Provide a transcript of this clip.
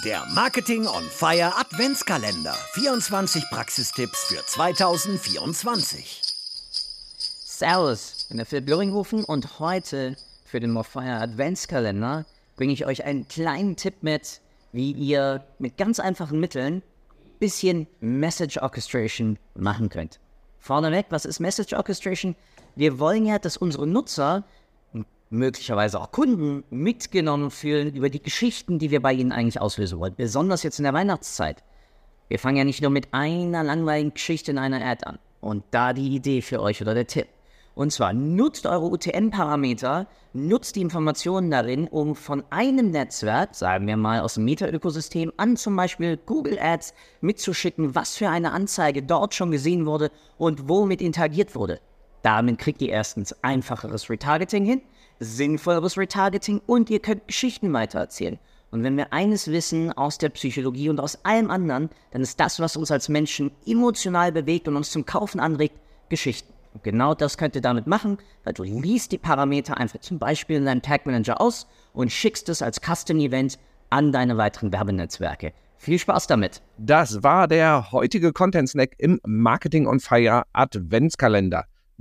Der Marketing on Fire Adventskalender. 24 Praxistipps für 2024. Servus, ich bin der Philipp Löringhofen und heute für den Morfire Adventskalender bringe ich euch einen kleinen Tipp mit, wie ihr mit ganz einfachen Mitteln ein bisschen Message Orchestration machen könnt. Vorneweg, was ist Message Orchestration? Wir wollen ja, dass unsere Nutzer möglicherweise auch Kunden mitgenommen fühlen über die Geschichten, die wir bei ihnen eigentlich auslösen wollen. Besonders jetzt in der Weihnachtszeit. Wir fangen ja nicht nur mit einer langweiligen Geschichte in einer Ad an. Und da die Idee für euch oder der Tipp. Und zwar nutzt eure UTM-Parameter, nutzt die Informationen darin, um von einem Netzwerk, sagen wir mal aus dem Meta-Ökosystem, an zum Beispiel Google Ads mitzuschicken, was für eine Anzeige dort schon gesehen wurde und womit interagiert wurde. Damit kriegt ihr erstens einfacheres Retargeting hin sinnvolleres Retargeting und ihr könnt Geschichten weitererzählen. Und wenn wir eines wissen aus der Psychologie und aus allem anderen, dann ist das, was uns als Menschen emotional bewegt und uns zum Kaufen anregt, Geschichten. Und genau das könnt ihr damit machen, weil du liest die Parameter einfach zum Beispiel in deinem Tag Manager aus und schickst es als Custom Event an deine weiteren Werbenetzwerke. Viel Spaß damit. Das war der heutige Content Snack im Marketing on Fire Adventskalender.